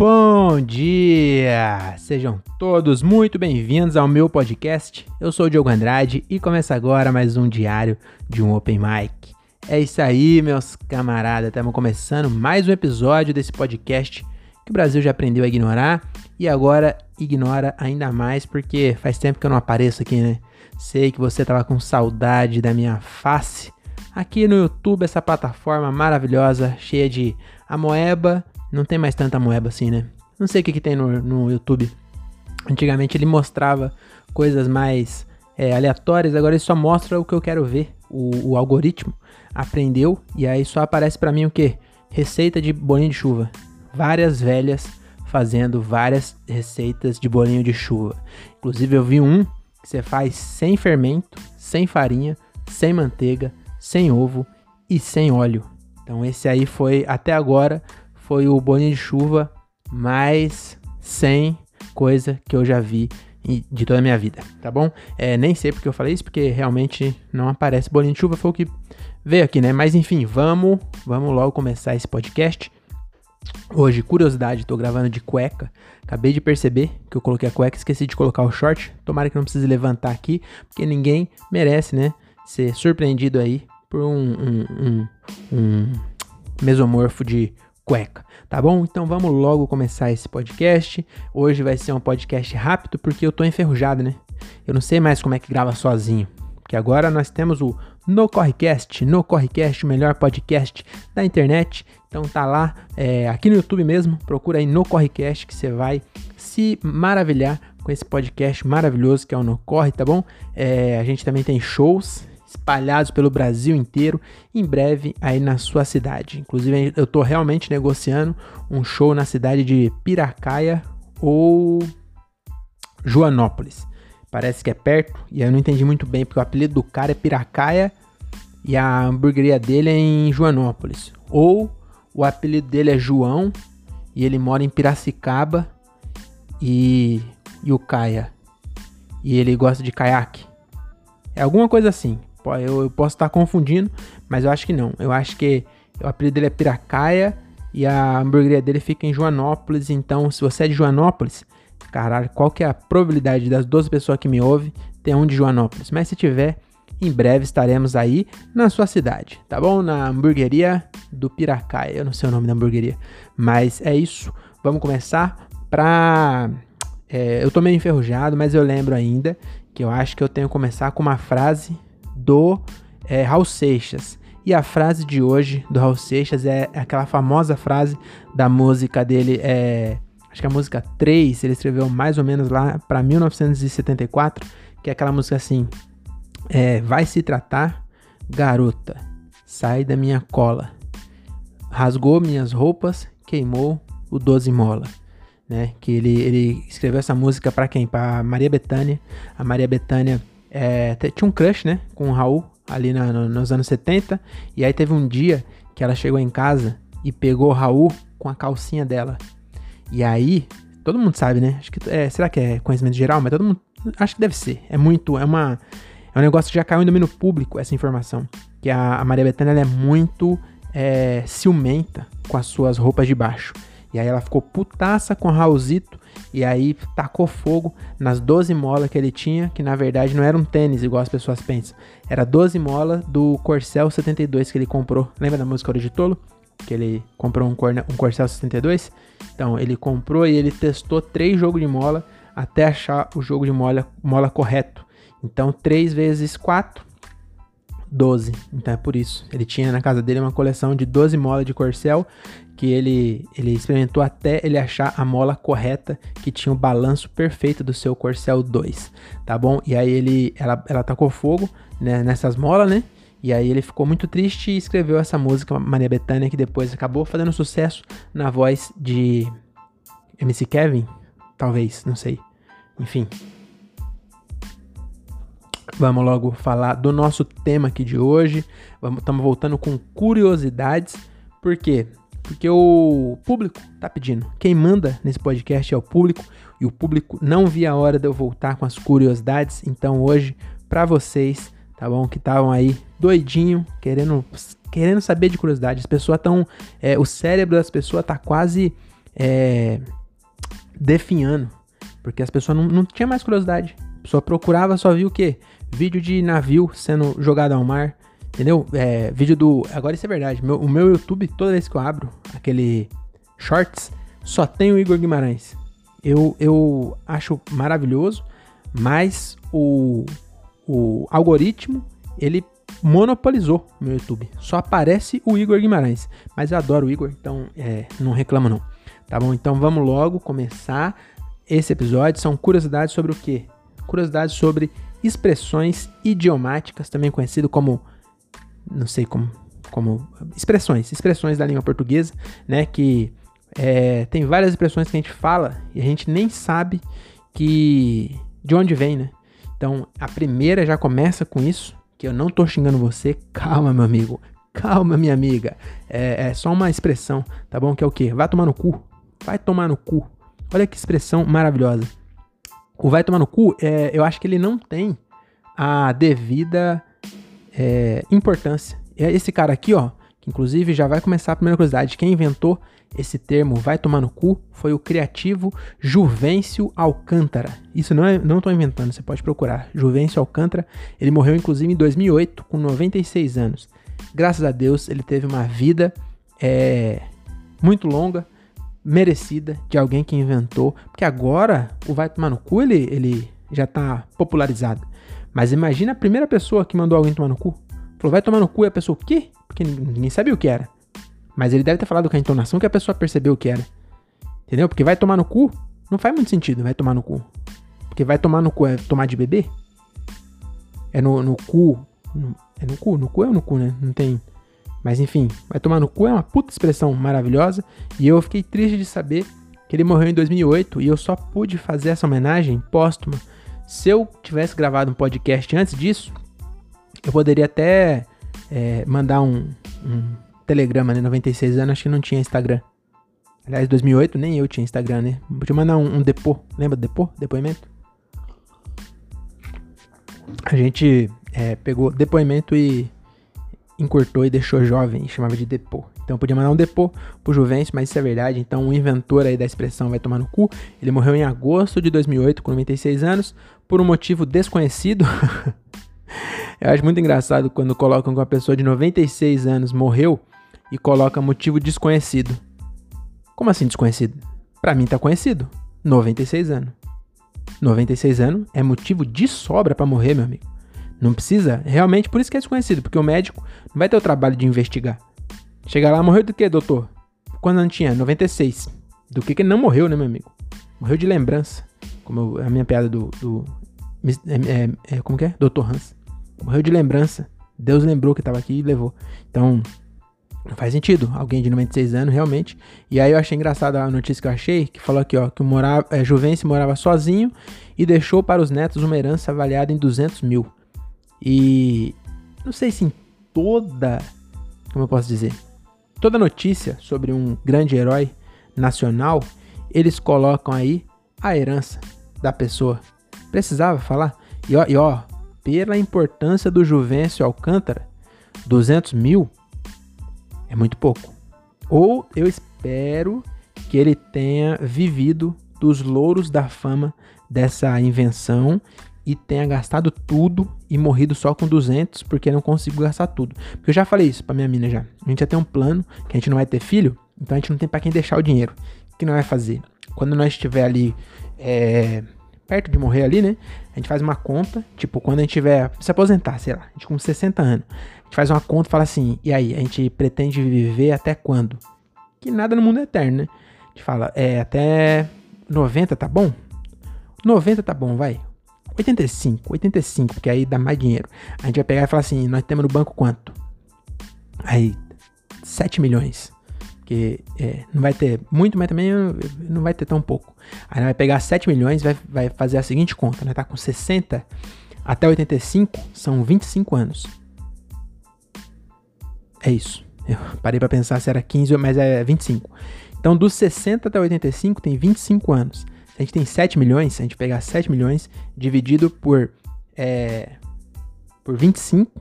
Bom dia! Sejam todos muito bem-vindos ao meu podcast. Eu sou o Diogo Andrade e começa agora mais um diário de um Open Mic. É isso aí, meus camaradas. Estamos começando mais um episódio desse podcast que o Brasil já aprendeu a ignorar e agora ignora ainda mais porque faz tempo que eu não apareço aqui, né? Sei que você tava com saudade da minha face aqui no YouTube, essa plataforma maravilhosa, cheia de amoeba. Não tem mais tanta moeba assim, né? Não sei o que, que tem no, no YouTube. Antigamente ele mostrava coisas mais é, aleatórias, agora ele só mostra o que eu quero ver. O, o algoritmo aprendeu e aí só aparece para mim o que? Receita de bolinho de chuva. Várias velhas fazendo várias receitas de bolinho de chuva. Inclusive eu vi um que você faz sem fermento, sem farinha, sem manteiga, sem ovo e sem óleo. Então esse aí foi até agora foi o bolinho de chuva mais sem coisa que eu já vi de toda a minha vida, tá bom? É, nem sei porque eu falei isso, porque realmente não aparece bolinho de chuva, foi o que veio aqui, né? Mas enfim, vamos, vamos logo começar esse podcast. Hoje, curiosidade, tô gravando de cueca. Acabei de perceber que eu coloquei a cueca, esqueci de colocar o short. Tomara que não precise levantar aqui, porque ninguém merece, né? Ser surpreendido aí por um, um, um, um mesomorfo de cueca, tá bom? Então vamos logo começar esse podcast. Hoje vai ser um podcast rápido porque eu tô enferrujado, né? Eu não sei mais como é que grava sozinho. Porque agora nós temos o No Correcast, No Correcast, o melhor podcast da internet. Então tá lá, é, aqui no YouTube mesmo, procura aí No Correcast que você vai se maravilhar com esse podcast maravilhoso que é o No Corre, tá bom? É, a gente também tem shows espalhados pelo Brasil inteiro, em breve aí na sua cidade. Inclusive eu tô realmente negociando um show na cidade de Piracaia ou Joanópolis. Parece que é perto e eu não entendi muito bem porque o apelido do cara é Piracaia e a hamburgueria dele é em Joanópolis. Ou o apelido dele é João e ele mora em Piracicaba e, e o Caia. E ele gosta de caiaque. É alguma coisa assim. Eu, eu posso estar confundindo, mas eu acho que não. Eu acho que o apelido dele é Piracaia e a hamburgueria dele fica em Joanópolis. Então, se você é de Joanópolis, caralho, qual que é a probabilidade das 12 pessoas que me ouvem ter um de Joanópolis? Mas se tiver, em breve estaremos aí na sua cidade, tá bom? Na hamburgueria do Piracaia. Eu não sei o nome da hamburgueria, mas é isso. Vamos começar pra. É, eu tô meio enferrujado, mas eu lembro ainda que eu acho que eu tenho que começar com uma frase do é, Raul Seixas. E a frase de hoje do Raul Seixas é aquela famosa frase da música dele, é, acho que a música 3, ele escreveu mais ou menos lá para 1974, que é aquela música assim: é, Vai se tratar, garota, sai da minha cola. Rasgou minhas roupas, queimou o doze mola. Né? Que ele, ele escreveu essa música para quem? Para Maria Bethânia. A Maria Bethânia é, tinha um crush, né? Com o Raul ali na, no, nos anos 70. E aí teve um dia que ela chegou em casa e pegou o Raul com a calcinha dela. E aí, todo mundo sabe, né? Acho que é, será que é conhecimento geral? Mas todo mundo acho que deve ser. É muito, é uma é um negócio que já caiu em domínio público essa informação. Que a, a Maria Bethânia é muito é, ciumenta com as suas roupas de baixo. E aí ela ficou putaça com o Raulzito e aí tacou fogo nas 12 molas que ele tinha, que na verdade não era um tênis igual as pessoas pensam. Era 12 molas do Corcel 72 que ele comprou. Lembra da música Hora de Tolo? Que ele comprou um, Corne, um Corcel 72? Então ele comprou e ele testou três jogos de mola até achar o jogo de mola, mola correto. Então 3 vezes 4, 12. Então é por isso. Ele tinha na casa dele uma coleção de 12 molas de Corcel que ele, ele experimentou até ele achar a mola correta que tinha o balanço perfeito do seu Corcel 2, tá bom? E aí ele, ela, ela tacou fogo né, nessas molas, né? E aí ele ficou muito triste e escreveu essa música Maria Bethânia que depois acabou fazendo sucesso na voz de MC Kevin, talvez, não sei. Enfim. Vamos logo falar do nosso tema aqui de hoje. Estamos voltando com curiosidades. Por quê? Porque o público tá pedindo. Quem manda nesse podcast é o público e o público não via a hora de eu voltar com as curiosidades. Então hoje para vocês, tá bom? Que estavam aí doidinho, querendo querendo saber de curiosidade. As pessoas estão, é, o cérebro das pessoas tá quase é, definhando. Porque as pessoas não, não tinham mais curiosidade. A pessoa procurava, só viu o quê? Vídeo de navio sendo jogado ao mar. Entendeu? É, vídeo do. Agora isso é verdade. Meu, o meu YouTube, toda vez que eu abro aquele shorts, só tem o Igor Guimarães. Eu, eu acho maravilhoso, mas o, o algoritmo, ele monopolizou meu YouTube. Só aparece o Igor Guimarães. Mas eu adoro o Igor, então é, não reclamo não. Tá bom? Então vamos logo começar esse episódio. São curiosidades sobre o quê? Curiosidades sobre expressões idiomáticas, também conhecido como não sei como como expressões, expressões da língua portuguesa, né, que é, tem várias expressões que a gente fala e a gente nem sabe que de onde vem, né? Então, a primeira já começa com isso, que eu não tô xingando você. Calma, meu amigo. Calma, minha amiga. É, é só uma expressão, tá bom? Que é o quê? Vai tomar no cu. Vai tomar no cu. Olha que expressão maravilhosa. O vai tomar no cu, é, eu acho que ele não tem a devida é, importância. Esse cara aqui, ó, que inclusive já vai começar a primeira curiosidade. Quem inventou esse termo vai tomar no cu foi o criativo Juvencio Alcântara. Isso não é, não estou inventando, você pode procurar. Juvencio Alcântara, ele morreu inclusive em 2008 com 96 anos. Graças a Deus ele teve uma vida é, muito longa, merecida de alguém que inventou, porque agora o vai tomar no cu ele, ele já está popularizado. Mas imagina a primeira pessoa que mandou alguém tomar no cu. Falou, vai tomar no cu e a pessoa, o quê? Porque ninguém sabia o que era. Mas ele deve ter falado com a entonação que a pessoa percebeu o que era. Entendeu? Porque vai tomar no cu não faz muito sentido, vai tomar no cu. Porque vai tomar no cu é tomar de bebê? É no, no cu. No, é no cu? No cu é no cu, né? Não tem. Mas enfim, vai tomar no cu é uma puta expressão maravilhosa. E eu fiquei triste de saber que ele morreu em 2008 e eu só pude fazer essa homenagem póstuma. Se eu tivesse gravado um podcast antes disso, eu poderia até é, mandar um, um telegrama, né? 96 anos, acho que não tinha Instagram. Aliás, 2008 nem eu tinha Instagram, né? Podia mandar um, um depô. Lembra depô? Depoimento? A gente é, pegou depoimento e encurtou e deixou jovem, chamava de depô. Então podia mandar um depô pro Juventus, mas isso é verdade. Então o inventor aí da expressão vai tomar no cu. Ele morreu em agosto de 2008 com 96 anos por um motivo desconhecido. Eu acho muito engraçado quando colocam que uma pessoa de 96 anos morreu e coloca motivo desconhecido. Como assim desconhecido? Para mim tá conhecido. 96 anos. 96 anos é motivo de sobra para morrer, meu amigo. Não precisa, realmente por isso que é desconhecido, porque o médico não vai ter o trabalho de investigar. Chega lá, morreu do que, doutor? Quando não tinha? 96. Do que que não morreu, né, meu amigo? Morreu de lembrança. Como a minha piada do. do é, é, é, como que é? Doutor Hans. Morreu de lembrança. Deus lembrou que estava aqui e levou. Então, não faz sentido. Alguém de 96 anos, realmente. E aí eu achei engraçada a notícia que eu achei, que falou aqui, ó, que morava, é, morava sozinho e deixou para os netos uma herança avaliada em 200 mil. E não sei se em toda, como eu posso dizer, toda notícia sobre um grande herói nacional, eles colocam aí a herança da pessoa. Precisava falar? E ó, e ó pela importância do Juvencio Alcântara, 200 mil é muito pouco. Ou eu espero que ele tenha vivido dos louros da fama dessa invenção e tenha gastado tudo e morrido só com 200 porque não conseguiu gastar tudo. Porque eu já falei isso pra minha mina já. A gente já tem um plano que a gente não vai ter filho, então a gente não tem para quem deixar o dinheiro. O que não vai fazer? Quando nós estiver ali é, perto de morrer ali, né? A gente faz uma conta, tipo, quando a gente tiver se aposentar, sei lá, a gente com 60 anos, a gente faz uma conta e fala assim, e aí, a gente pretende viver até quando? Que nada no mundo é eterno, né? A gente fala, é, até 90 tá bom? 90 tá bom, vai. 85, 85, porque aí dá mais dinheiro. A gente vai pegar e falar assim, nós temos no banco quanto? Aí, 7 milhões. Porque é, não vai ter muito, mas também não vai ter tão pouco. Aí vai pegar 7 milhões vai, vai fazer a seguinte conta, né? Tá com 60 até 85 são 25 anos. É isso. Eu parei para pensar se era 15, mas é 25. Então, dos 60 até 85 tem 25 anos. A gente tem 7 milhões, se a gente pegar 7 milhões dividido por, é, por 25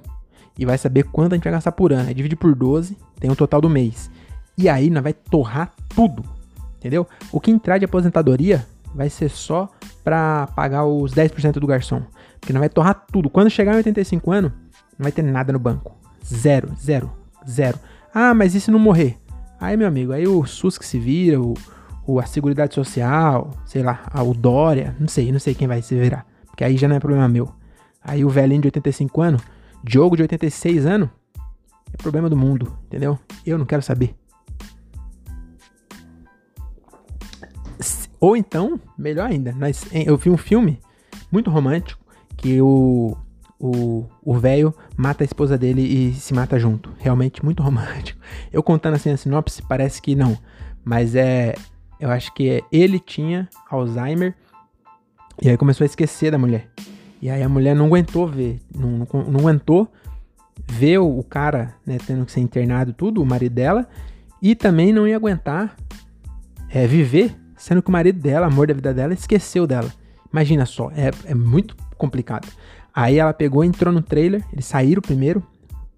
e vai saber quanto a gente vai gastar por ano. Aí divide por 12, tem o total do mês. E aí nós vai torrar tudo. entendeu? O que entrar de aposentadoria vai ser só para pagar os 10% do garçom, porque não vai torrar tudo. Quando chegar em 85 anos, não vai ter nada no banco. Zero, zero, zero. Ah, mas e se não morrer? Aí, meu amigo, aí o SUS que se vira, o, o a Seguridade Social, sei lá, a, Dória, não sei, não sei quem vai se virar. Porque aí já não é problema meu. Aí o velhinho de 85 anos, Diogo de 86 anos, é problema do mundo, entendeu? Eu não quero saber. Ou então, melhor ainda, nós, eu vi um filme muito romântico que o o velho mata a esposa dele e se mata junto. Realmente muito romântico. Eu contando assim a sinopse, parece que não. Mas é. Eu acho que é, ele tinha Alzheimer e aí começou a esquecer da mulher. E aí a mulher não aguentou ver, não, não, não aguentou ver o, cara né, tendo que ser internado, tudo, o marido dela, e também não ia aguentar é, viver, sendo que o marido dela, amor da vida dela, esqueceu dela. Imagina só, é, é muito complicado. Aí ela pegou, entrou no trailer, eles saíram primeiro,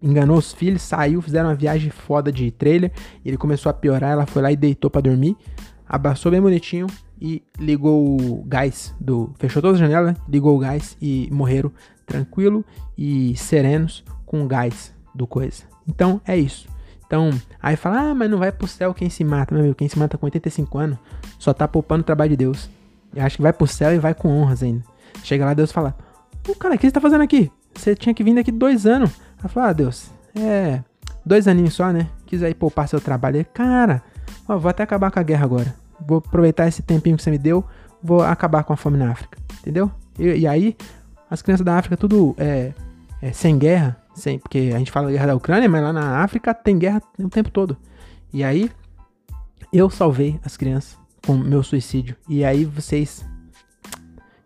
enganou os filhos, saiu, fizeram uma viagem foda de trailer, ele começou a piorar, ela foi lá e deitou para dormir, abraçou bem bonitinho e ligou o gás do, fechou todas as janelas, ligou o gás e morreram tranquilo e serenos com o gás do coisa. Então é isso. Então, aí fala, ah, mas não vai pro céu quem se mata, meu amigo, quem se mata com 85 anos só tá poupando o trabalho de Deus. Eu acho que vai pro céu e vai com honras ainda. Chega lá, Deus fala, o cara, o que você tá fazendo aqui? Você tinha que vir daqui dois anos. Ela falou, ah, Deus, é. Dois aninhos só, né? Quis aí poupar seu trabalho. Cara, ó, vou até acabar com a guerra agora. Vou aproveitar esse tempinho que você me deu, vou acabar com a fome na África. Entendeu? E, e aí, as crianças da África, tudo é, é, sem guerra, sem, porque a gente fala da guerra da Ucrânia, mas lá na África tem guerra o tempo todo. E aí, eu salvei as crianças com meu suicídio. E aí vocês,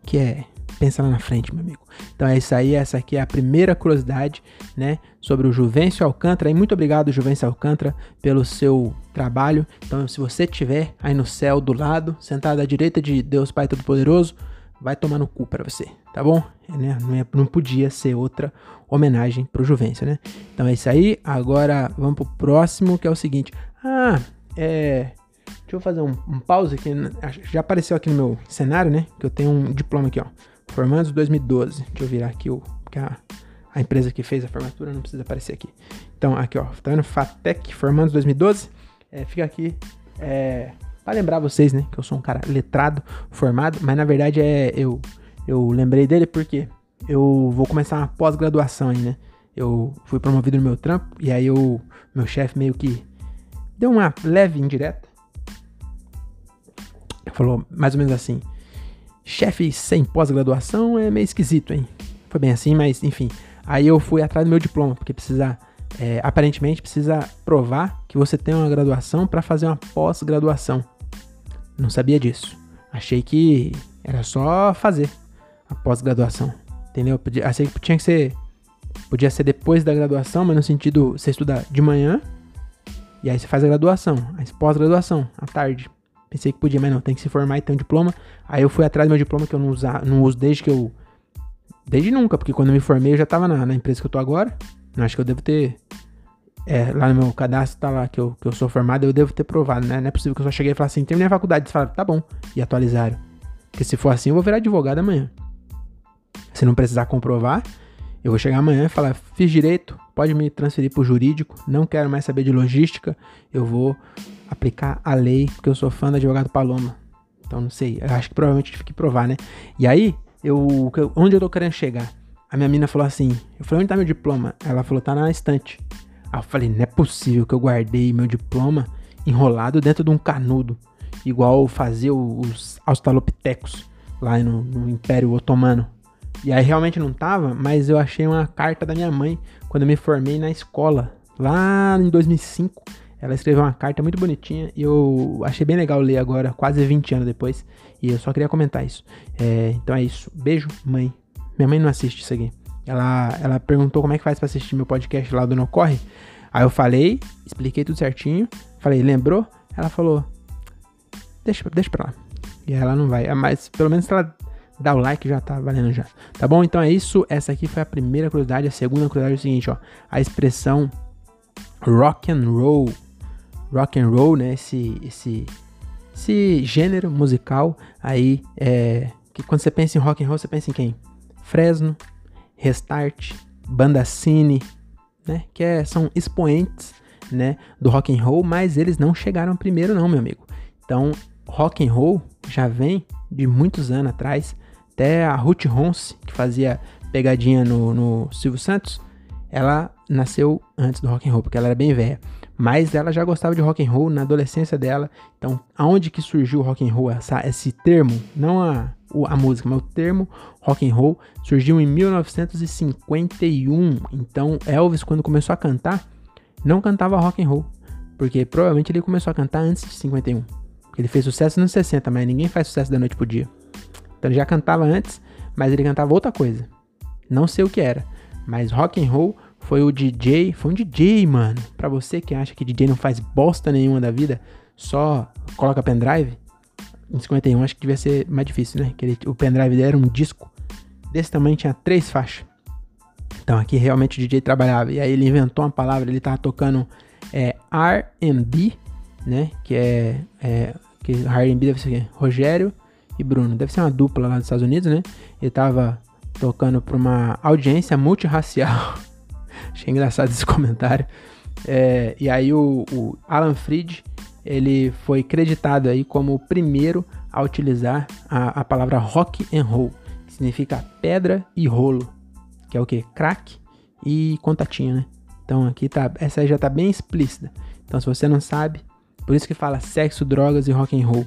que é pensa lá na frente, meu amigo. Então é isso aí, essa aqui é a primeira curiosidade, né, sobre o Juvencio Alcântara. E muito obrigado, Juvencio Alcântara, pelo seu trabalho. Então, se você tiver aí no céu do lado, sentado à direita de Deus Pai Todo-Poderoso, vai tomar no cu para você, tá bom? É, né? Não, é, não podia ser outra homenagem pro Juvencio, né? Então é isso aí. Agora vamos pro próximo, que é o seguinte. Ah, é. Deixa eu fazer um, um pause aqui. Já apareceu aqui no meu cenário, né? Que eu tenho um diploma aqui, ó. Formandos 2012. Deixa eu virar aqui o. A, a empresa que fez a formatura não precisa aparecer aqui. Então, aqui, ó. Tá vendo? FATEC Formandos 2012. É, fica aqui. É, para lembrar vocês, né? Que eu sou um cara letrado, formado. Mas na verdade é. Eu, eu lembrei dele porque eu vou começar uma pós-graduação aí, né? Eu fui promovido no meu trampo. E aí o meu chefe meio que deu uma leve indireta. Falou mais ou menos assim chefe sem pós-graduação é meio esquisito, hein? Foi bem assim, mas enfim. Aí eu fui atrás do meu diploma, porque precisa, é, aparentemente, precisa provar que você tem uma graduação para fazer uma pós-graduação. Não sabia disso. Achei que era só fazer a pós-graduação, entendeu? Achei que tinha que ser, podia ser depois da graduação, mas no sentido, você estuda de manhã e aí você faz a graduação, a pós-graduação, à tarde. Pensei que podia, mas não, tem que se formar e ter um diploma. Aí eu fui atrás do meu diploma que eu não, usa, não uso desde que eu. Desde nunca, porque quando eu me formei eu já tava na, na empresa que eu tô agora. Acho que eu devo ter. É, lá no meu cadastro tá lá que eu, que eu sou formado, eu devo ter provado, né? Não é possível que eu só cheguei e falasse assim, terminei a faculdade. Eles falaram, tá bom, e atualizaram. Porque se for assim, eu vou virar advogado amanhã. Se não precisar comprovar, eu vou chegar amanhã e falar, fiz direito, pode me transferir pro jurídico, não quero mais saber de logística, eu vou aplicar a lei, porque eu sou fã do advogado Paloma. Então não sei, acho que provavelmente tive que provar, né? E aí, eu, onde eu tô querendo chegar? A minha mina falou assim: eu falei, onde tá meu diploma? Ela falou, tá na estante. Aí eu falei, não é possível que eu guardei meu diploma enrolado dentro de um canudo, igual fazia os australopitecos lá no, no Império Otomano. E aí realmente não tava, mas eu achei uma carta da minha mãe quando eu me formei na escola, lá em 2005. Ela escreveu uma carta muito bonitinha e eu achei bem legal ler agora, quase 20 anos depois. E eu só queria comentar isso. É, então é isso. Beijo, mãe. Minha mãe não assiste isso aqui. Ela, ela perguntou como é que faz para assistir meu podcast lá do Não Corre. Aí eu falei, expliquei tudo certinho. Falei, lembrou? Ela falou, deixa, deixa pra lá. E ela não vai. Mas pelo menos ela dá o like já tá valendo já. Tá bom? Então é isso. Essa aqui foi a primeira curiosidade. A segunda curiosidade é o seguinte, ó. A expressão rock and roll rock and roll, né? Esse, esse, esse gênero musical aí é que quando você pensa em rock and roll, você pensa em quem? Fresno, Restart, Banda Cine, né? Que é, são expoentes, né, do rock and roll, mas eles não chegaram primeiro não, meu amigo. Então, rock and roll já vem de muitos anos atrás, até a Ruth Ronce, que fazia pegadinha no, no Silvio Santos, ela nasceu antes do rock and roll, porque ela era bem velha. Mas ela já gostava de rock and roll na adolescência dela. Então, aonde que surgiu o rock and roll, essa, esse termo, não a, a música, mas o termo rock and roll surgiu em 1951. Então, Elvis quando começou a cantar, não cantava rock and roll, porque provavelmente ele começou a cantar antes de 51. Ele fez sucesso nos 60, mas ninguém faz sucesso da noite pro dia. Então ele já cantava antes, mas ele cantava outra coisa. Não sei o que era, mas rock and roll foi o DJ, foi um DJ, mano. Pra você que acha que DJ não faz bosta nenhuma da vida, só coloca pendrive. Em 51 acho que devia ser mais difícil, né? Que ele, o pendrive dele era um disco desse tamanho, tinha três faixas. Então aqui realmente o DJ trabalhava. E aí ele inventou uma palavra, ele tava tocando é, R&B, né? Que é, é que R&B deve ser? Rogério e Bruno. Deve ser uma dupla lá dos Estados Unidos, né? Ele tava tocando para uma audiência multirracial. Achei engraçado esse comentário. É, e aí o, o, Alan Freed, ele foi creditado aí como o primeiro a utilizar a, a palavra rock and roll, que significa pedra e rolo, que é o que? Crack e contatinho, né? Então aqui tá, essa aí já tá bem explícita. Então se você não sabe, por isso que fala sexo, drogas e rock and roll.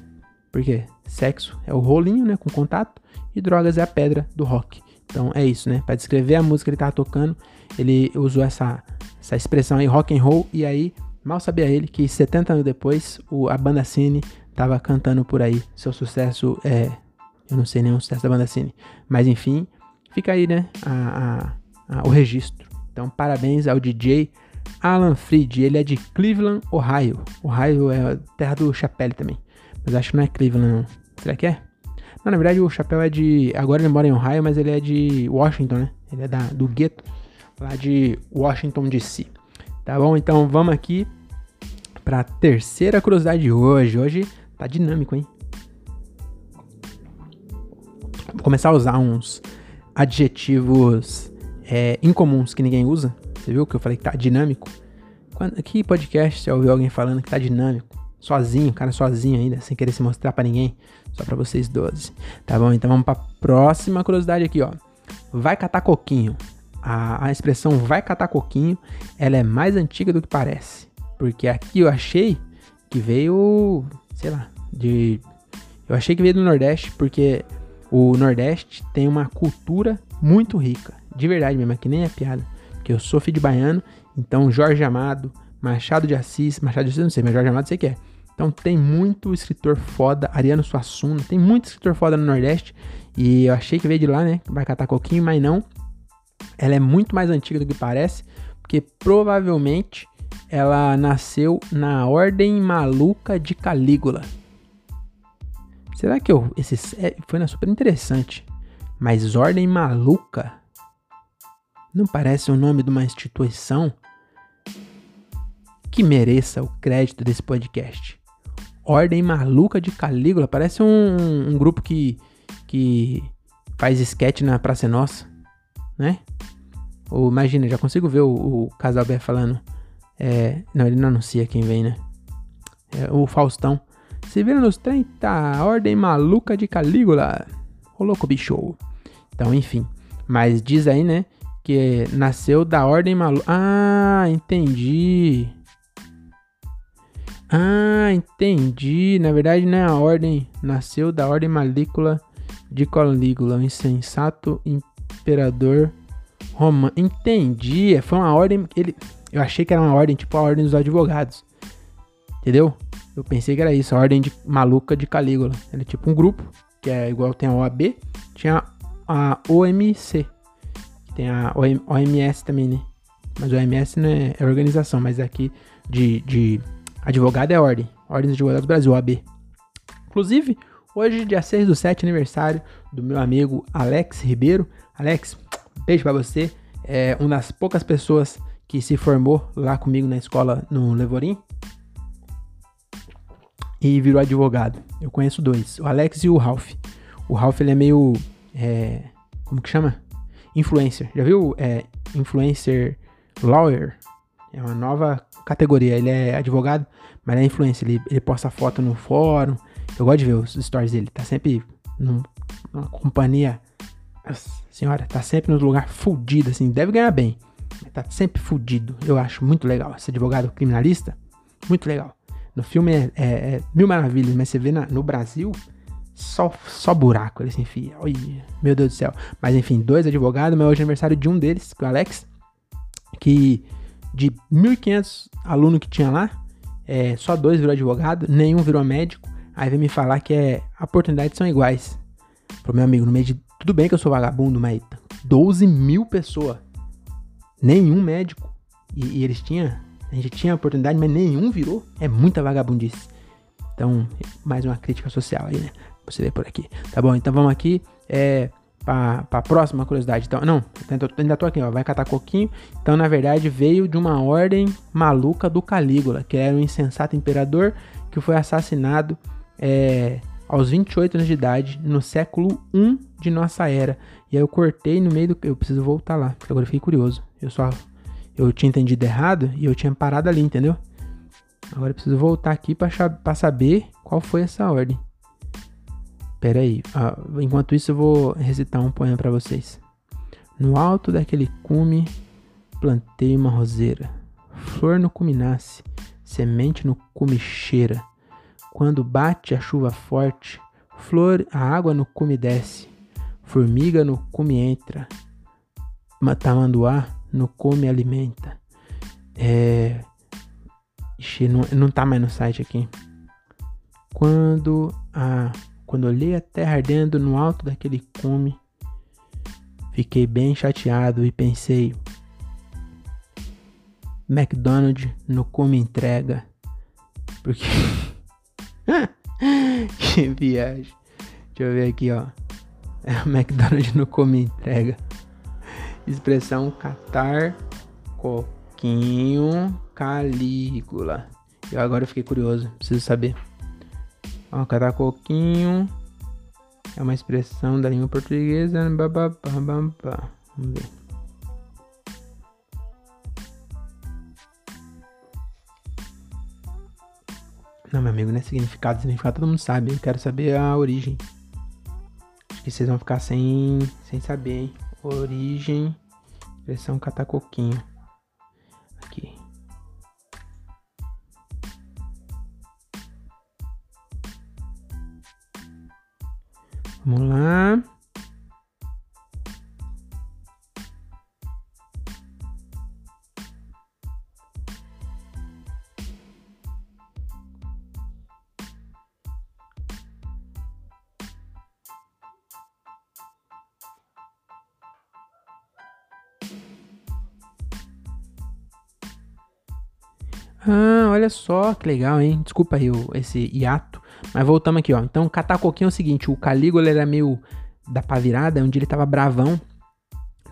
Porque sexo é o rolinho, né, com contato, e drogas é a pedra do rock. Então é isso, né? Para descrever a música que ele tava tocando, ele usou essa, essa expressão aí, rock and roll, e aí mal sabia ele que 70 anos depois o, a banda Cine tava cantando por aí. Seu sucesso é. Eu não sei o sucesso da banda Cine. Mas enfim, fica aí, né? A, a, a, o registro. Então, parabéns ao DJ Alan Freed. Ele é de Cleveland, Ohio. Ohio é terra do Chapelle também. Mas acho que não é Cleveland, não. Será que é? Não, na verdade o chapéu é de. Agora ele mora em Ohio, mas ele é de Washington, né? Ele é da, do gueto lá de Washington DC. Tá bom? Então vamos aqui para a terceira curiosidade de hoje. Hoje tá dinâmico, hein? Vou começar a usar uns adjetivos é, incomuns que ninguém usa. Você viu que eu falei que tá dinâmico? Quando, que podcast você ouviu alguém falando que tá dinâmico? Sozinho, cara sozinho ainda, sem querer se mostrar para ninguém. Só para vocês 12. Tá bom? Então vamos pra próxima curiosidade aqui, ó. Vai catar coquinho a, a expressão vai catar coquinho, ela é mais antiga do que parece. Porque aqui eu achei que veio, sei lá, de. Eu achei que veio do Nordeste, porque o Nordeste tem uma cultura muito rica. De verdade mesmo, que nem é piada. Porque eu sou filho de baiano, então Jorge Amado, Machado de Assis, Machado de Assis não sei, mas Jorge Amado sei que é. Então tem muito escritor foda, Ariano Suassuna, tem muito escritor foda no Nordeste. E eu achei que veio de lá, né? Vai catar coquinho, mas não ela é muito mais antiga do que parece, porque provavelmente ela nasceu na Ordem Maluca de Calígula. Será que eu. Esse foi super interessante. Mas Ordem Maluca não parece o nome de uma instituição que mereça o crédito desse podcast. Ordem Maluca de Calígula parece um, um grupo que, que faz sketch na Praça Nossa, né? Ou imagina, já consigo ver o, o casal B falando. É, não, ele não anuncia quem vem, né? É, o Faustão. Se vira nos 30, Ordem Maluca de Calígula. Ô louco bicho. Então, enfim. Mas diz aí, né? Que nasceu da Ordem Maluca. Ah, entendi. Ah, entendi. Na verdade, não é a Ordem. Nasceu da Ordem Malícula de Calígula. O insensato imperador Roma, entendi. É, foi uma ordem. Ele, eu achei que era uma ordem, tipo a ordem dos advogados. Entendeu? Eu pensei que era isso, a ordem de maluca de Calígula. Ele é tipo um grupo, que é igual tem a OAB, tinha a OMC. Tem a OMS também, né? Mas OMS não é, é organização, mas aqui de, de advogado é ordem. Ordem dos Advogados do Brasil, OAB. Inclusive, hoje, dia 6 do 7, aniversário do meu amigo Alex Ribeiro. Alex, Beijo para você. É uma das poucas pessoas que se formou lá comigo na escola no Levorim. e virou advogado. Eu conheço dois, o Alex e o Ralph. O Ralph ele é meio. É, como que chama? Influencer. Já viu? É, influencer lawyer. É uma nova categoria. Ele é advogado, mas é influencer. Ele, ele posta foto no fórum. Eu gosto de ver os stories dele. Tá sempre num, numa companhia. Senhora, tá sempre no lugar fudido, assim. Deve ganhar bem. Tá sempre fudido. Eu acho muito legal. Esse advogado criminalista, muito legal. No filme é, é, é mil maravilhas, mas você vê na, no Brasil, só, só buraco ele se enfia. Meu Deus do céu. Mas enfim, dois advogados, mas hoje é aniversário de um deles, o Alex, que de 1.500 alunos que tinha lá, é, só dois virou advogado, nenhum virou médico. Aí vem me falar que é, oportunidades são iguais. Pro meu amigo, no meio de. Tudo bem que eu sou vagabundo, mas 12 mil pessoas. Nenhum médico. E, e eles tinham. A gente tinha oportunidade, mas nenhum virou. É muita vagabundice. Então, mais uma crítica social aí, né? Você vê por aqui. Tá bom, então vamos aqui. É, para a próxima curiosidade. Então, não, ainda tô aqui, ó, vai catar coquinho. Então, na verdade, veio de uma ordem maluca do Calígula, que era um insensato imperador que foi assassinado é, aos 28 anos de idade, no século 1 de nossa era. E aí eu cortei no meio do. Eu preciso voltar lá, porque agora eu fiquei curioso. Eu só. Eu tinha entendido errado e eu tinha parado ali, entendeu? Agora eu preciso voltar aqui para saber qual foi essa ordem. Pera aí, ah, enquanto isso eu vou recitar um poema para vocês. No alto daquele cume plantei uma roseira, flor no cume nasce, semente no cume cheira. Quando bate a chuva forte, flor, a água no cume desce, formiga no cume entra, tamanduá no cume alimenta. É, ixi, não, não tá mais no site aqui. Quando a quando olhei a terra ardendo no alto daquele cume, fiquei bem chateado e pensei: McDonald's no cume entrega. Porque. que viagem. Deixa eu ver aqui, ó. É o McDonald's no come entrega. Expressão catar coquinho calígula. Eu agora fiquei curioso, preciso saber. Ó, catacoquinho é uma expressão da língua portuguesa. Bababá, Vamos ver. Não, meu amigo, não é significado. Significado todo mundo sabe. Eu quero saber a origem. Acho que vocês vão ficar sem, sem saber, hein? Origem, expressão catacoquinho. Vamos lá. Ah, olha só que legal, hein? Desculpa aí esse hiato. Mas voltamos aqui, ó. Então, catar é o seguinte: o Calígula era meio da pá virada, onde ele tava bravão,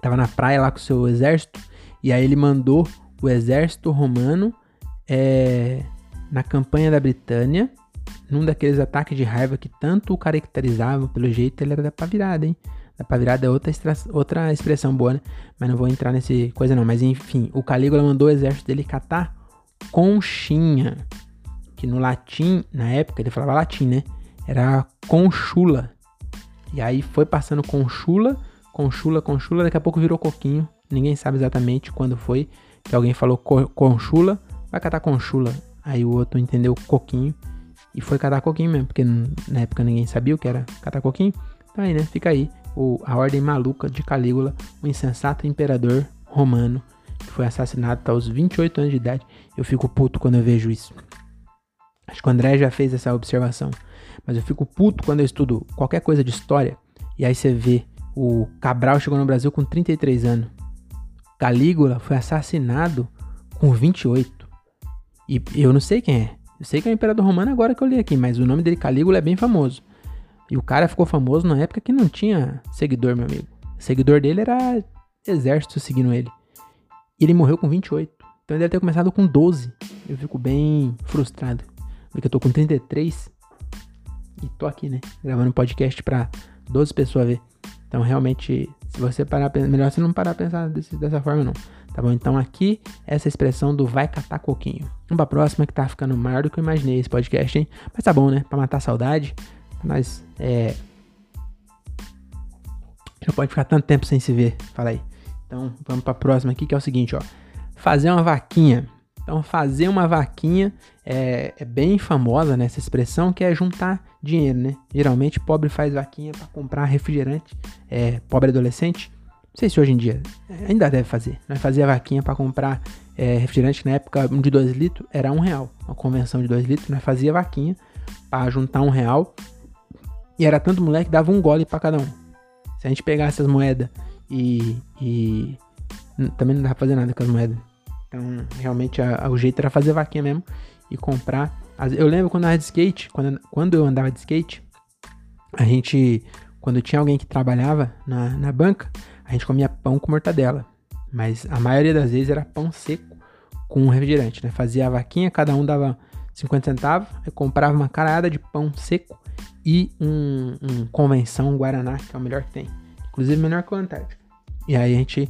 tava na praia lá com o seu exército, e aí ele mandou o exército romano é, na campanha da Britânia, num daqueles ataques de raiva que tanto o caracterizavam, pelo jeito ele era da pá virada, hein? Da pá virada é outra, outra expressão boa, né? Mas não vou entrar nesse coisa não. Mas enfim, o Calígula mandou o exército dele catar conchinha que no latim, na época, ele falava latim, né? Era conchula. E aí foi passando conchula, conchula, conchula, daqui a pouco virou coquinho. Ninguém sabe exatamente quando foi que alguém falou conchula, vai catar conchula. Aí o outro entendeu coquinho e foi catar coquinho mesmo, porque na época ninguém sabia o que era catar coquinho. Então aí, né? Fica aí o, a ordem maluca de Calígula, o insensato imperador romano que foi assassinado aos 28 anos de idade. Eu fico puto quando eu vejo isso. Acho que o André já fez essa observação. Mas eu fico puto quando eu estudo qualquer coisa de história. E aí você vê o Cabral chegou no Brasil com 33 anos. Calígula foi assassinado com 28. E eu não sei quem é. Eu sei que é o Imperador Romano agora que eu li aqui, mas o nome dele Calígula é bem famoso. E o cara ficou famoso na época que não tinha seguidor, meu amigo. O seguidor dele era exército seguindo ele. E ele morreu com 28. Então ele deve ter começado com 12. Eu fico bem frustrado porque eu tô com 33 e tô aqui, né? Gravando podcast pra 12 pessoas ver. Então, realmente, se você parar, melhor você não parar a pensar desse, dessa forma, não. Tá bom? Então, aqui, essa expressão do vai catar coquinho. Vamos pra próxima, que tá ficando maior do que eu imaginei esse podcast, hein? Mas tá bom, né? Pra matar a saudade, pra nós, é... Não pode ficar tanto tempo sem se ver. Fala aí. Então, vamos pra próxima aqui, que é o seguinte, ó. Fazer uma vaquinha. Então, fazer uma vaquinha é, é bem famosa nessa expressão, que é juntar dinheiro, né? Geralmente, pobre faz vaquinha para comprar refrigerante. É, pobre adolescente. Não sei se hoje em dia ainda deve fazer. Nós fazia vaquinha para comprar é, refrigerante, na época um de 2 litros era um real. Uma convenção de 2 litros, nós fazia vaquinha para juntar um real. E era tanto moleque que dava um gole para cada um. Se a gente pegasse as moedas e, e também não dava pra fazer nada com as moedas. Então, realmente, a, a, o jeito era fazer vaquinha mesmo e comprar. As, eu lembro quando eu andava de skate, quando, quando eu andava de skate, a gente, quando tinha alguém que trabalhava na, na banca, a gente comia pão com mortadela. Mas a maioria das vezes era pão seco com refrigerante, né? Fazia a vaquinha, cada um dava 50 centavos, eu comprava uma carada de pão seco e um, um convenção Guaraná, que é o melhor que tem. Inclusive melhor que. E aí a gente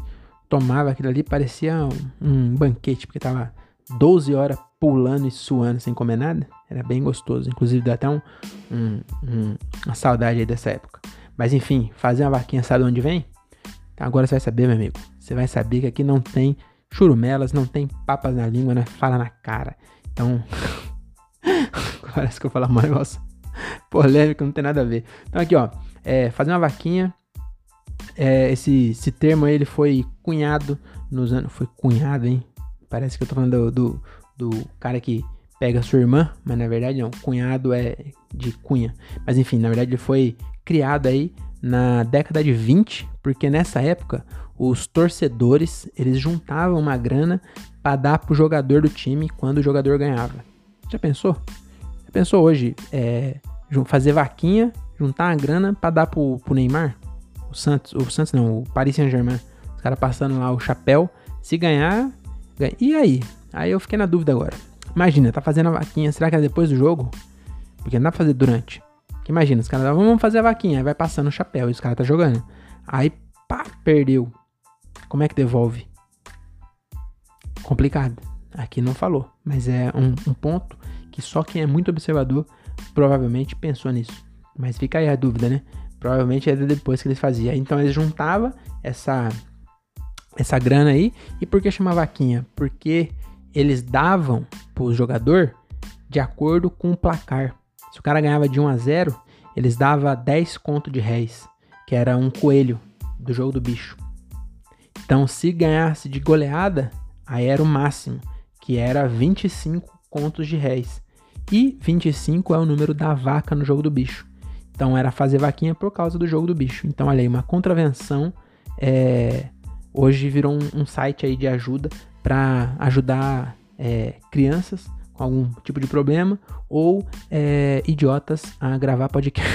tomava aquilo ali, parecia um, um banquete, porque tava 12 horas pulando e suando sem comer nada. Era bem gostoso. Inclusive dá até um, um, um, uma saudade aí dessa época. Mas enfim, fazer uma vaquinha sabe de onde vem? Então agora você vai saber, meu amigo. Você vai saber que aqui não tem churumelas, não tem papas na língua, né? Fala na cara. Então. Parece que eu falar um negócio polêmico, não tem nada a ver. Então aqui, ó. É, fazer uma vaquinha é, esse, esse termo aí, ele foi cunhado nos anos. Foi cunhado, hein? Parece que eu tô falando do, do, do cara que pega sua irmã, mas na verdade não. Cunhado é de cunha. Mas enfim, na verdade ele foi criado aí na década de 20, porque nessa época os torcedores eles juntavam uma grana para dar pro jogador do time quando o jogador ganhava. Já pensou? Já pensou hoje é, fazer vaquinha, juntar uma grana para dar pro, pro Neymar? O Santos, o Santos não, o Paris Saint-Germain, os caras passando lá o chapéu, se ganhar, ganha. e aí? Aí eu fiquei na dúvida agora. Imagina, tá fazendo a vaquinha, será que é depois do jogo? Porque não dá pra fazer durante. Porque imagina, os caras vamos fazer a vaquinha, aí vai passando o chapéu e os caras tá jogando. Aí, pá, perdeu. Como é que devolve? Complicado. Aqui não falou, mas é um, um ponto que só quem é muito observador provavelmente pensou nisso. Mas fica aí a dúvida, né? Provavelmente era depois que eles faziam. Então eles juntavam essa essa grana aí. E por que chama vaquinha? Porque eles davam pro jogador de acordo com o placar. Se o cara ganhava de 1 a 0, eles davam 10 conto de réis, que era um coelho do jogo do bicho. Então, se ganhasse de goleada, aí era o máximo, que era 25 contos de réis. E 25 é o número da vaca no jogo do bicho. Então era fazer vaquinha por causa do jogo do bicho. Então, olha aí, uma contravenção é, hoje virou um, um, site aí de ajuda para ajudar é, crianças com algum tipo de problema ou é, idiotas a gravar podcast.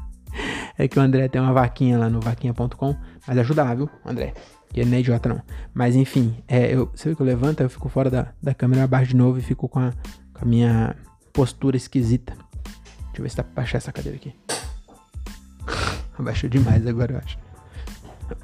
é que o André tem uma vaquinha lá no vaquinha.com, mas ajuda lá, viu, André? Que ele não é idiota, não. Mas enfim, é, eu, você vê que eu levanto, eu fico fora da, da câmera, abaixo de novo e fico com a, com a minha postura esquisita. Deixa eu ver se dá pra baixar essa cadeira aqui. Abaixou demais agora, eu acho.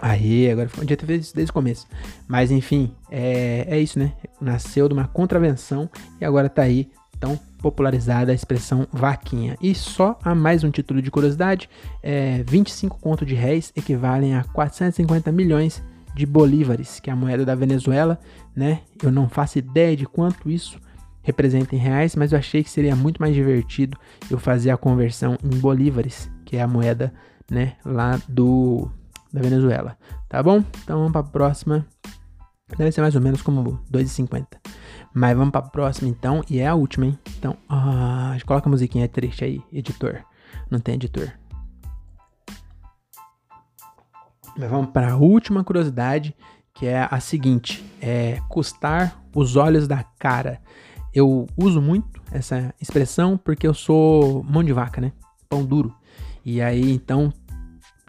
Aí, agora foi um dia isso desde o começo. Mas enfim, é, é isso, né? Nasceu de uma contravenção e agora tá aí tão popularizada a expressão vaquinha. E só a mais um título de curiosidade: é, 25 contos de réis equivalem a 450 milhões de bolívares, que é a moeda da Venezuela, né? Eu não faço ideia de quanto isso representa em reais, mas eu achei que seria muito mais divertido eu fazer a conversão em bolívares, que é a moeda, né, lá do da Venezuela. Tá bom? Então vamos para a próxima. Deve ser mais ou menos como 2,50. Mas vamos para a próxima então, e é a última, hein? Então, ah, coloca a musiquinha triste aí, editor. Não tem editor. Mas vamos para a última curiosidade, que é a seguinte: é custar os olhos da cara eu uso muito essa expressão porque eu sou mão de vaca, né? Pão duro. E aí, então,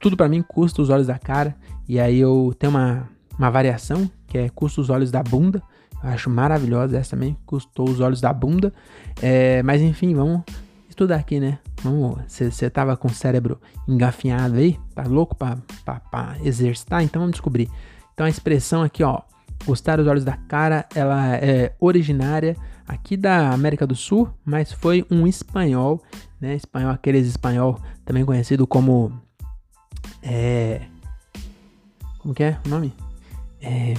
tudo para mim custa os olhos da cara. E aí eu tenho uma, uma variação que é custa os olhos da bunda. Eu acho maravilhosa essa também. Custou os olhos da bunda. É, mas enfim, vamos estudar aqui, né? Vamos. Você tava com o cérebro engafinhado aí? Tá louco pra, pra, pra exercitar? Então vamos descobrir. Então a expressão aqui, ó. Custar os olhos da cara, ela é originária aqui da América do Sul, mas foi um espanhol, né? Espanhol, aqueles espanhol também conhecido como. É. Como que é o nome? É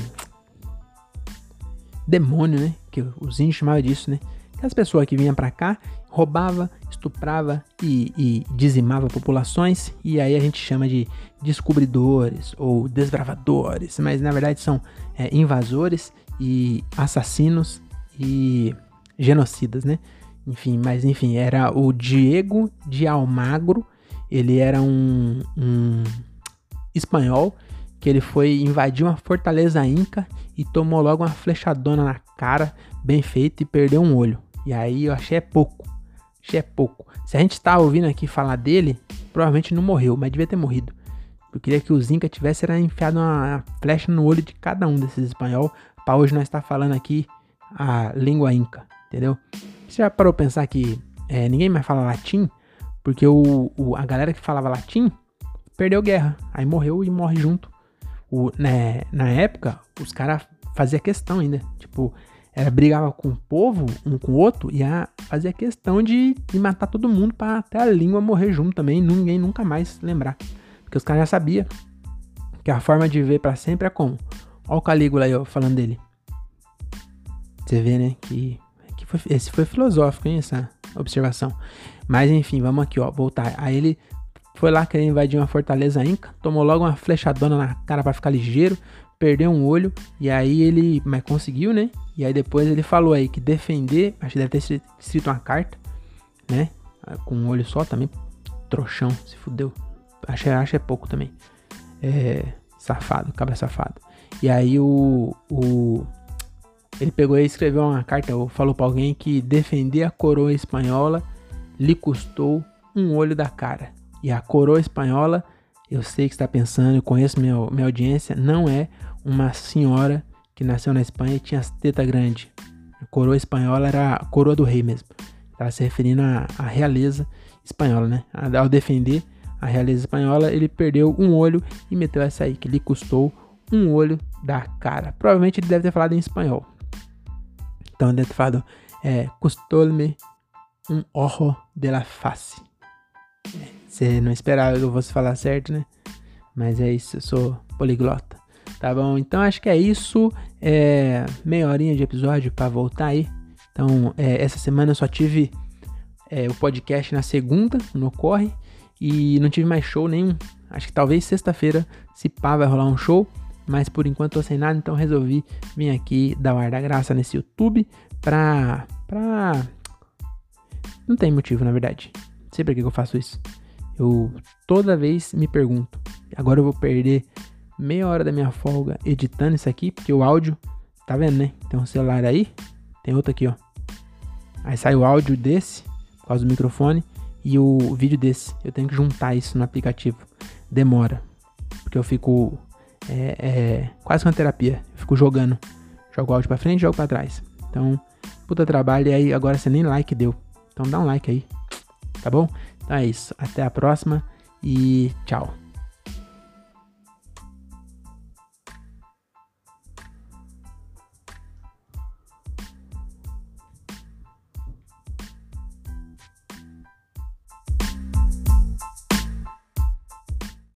demônio, né? Que os índios chamavam disso, né? Aquelas pessoas que vinham para cá, roubava, estuprava e, e, dizimava populações, e aí a gente chama de descobridores ou desbravadores, mas na verdade são é, invasores e assassinos e genocidas, né? Enfim, mas enfim, era o Diego de Almagro, ele era um, um espanhol que ele foi invadir uma fortaleza inca e tomou logo uma flechadona na cara, bem feita, e perdeu um olho. E aí eu achei é pouco. Achei é pouco. Se a gente tá ouvindo aqui falar dele, provavelmente não morreu, mas devia ter morrido. Eu queria que os Inca tivessem enfiado uma flecha no olho de cada um desses espanhol, para hoje nós estar tá falando aqui a língua Inca, entendeu? Você já parou pensar que é, ninguém mais fala latim? Porque o, o, a galera que falava latim perdeu guerra, aí morreu e morre junto o, né, na época, os caras faziam questão ainda. Tipo, era, brigava com o povo, um com o outro, e a, fazia questão de, de matar todo mundo para até a língua morrer junto também, ninguém nunca mais lembrar. Porque os caras já sabiam que a forma de ver para sempre é como. Olha o Calígula aí, ó, falando dele. Você vê, né, que foi, esse foi filosófico, hein, essa observação. Mas enfim, vamos aqui, ó, voltar. Aí ele foi lá querer invadir uma fortaleza inca, tomou logo uma flechadona na cara para ficar ligeiro, perdeu um olho e aí ele, mas conseguiu, né? E aí depois ele falou aí que defender, acho que deve ter escrito uma carta, né? Com um olho só também, trouxão, se fudeu. Acho, acho é pouco também. É, safado, cabra safado. E aí o, o ele pegou e escreveu uma carta, ou falou para alguém que defender a coroa espanhola lhe custou um olho da cara. E a coroa espanhola, eu sei que está pensando, eu conheço minha, minha audiência, não é uma senhora que nasceu na Espanha e tinha as tetas grandes. A coroa espanhola era a coroa do rei mesmo. Estava se referindo à, à realeza espanhola, né? Ao defender a realeza espanhola, ele perdeu um olho e meteu essa aí, que lhe custou um olho da cara. Provavelmente ele deve ter falado em espanhol. Então deve ter falado, é, custou-me um ojo de la face. Você não esperava que eu fosse falar certo, né? Mas é isso, eu sou poliglota. Tá bom? Então acho que é isso. É meia horinha de episódio para voltar aí. Então, é, essa semana eu só tive é, o podcast na segunda, no Corre. E não tive mais show nenhum. Acho que talvez sexta-feira, se pá, vai rolar um show. Mas por enquanto tô sem nada, então resolvi vir aqui dar o ar da graça nesse YouTube pra. pra. Não tem motivo, na verdade. Sei pra que eu faço isso. Eu toda vez me pergunto, agora eu vou perder meia hora da minha folga editando isso aqui, porque o áudio, tá vendo, né? Tem um celular aí, tem outro aqui, ó. Aí sai o áudio desse, por causa do microfone, e o vídeo desse. Eu tenho que juntar isso no aplicativo. Demora, porque eu fico é, é, quase uma terapia. Eu fico jogando. Jogo áudio pra frente, jogo pra trás. Então, puta trabalho. E aí, agora você nem like deu. Então dá um like aí. Tá bom? Então é isso. Até a próxima e tchau.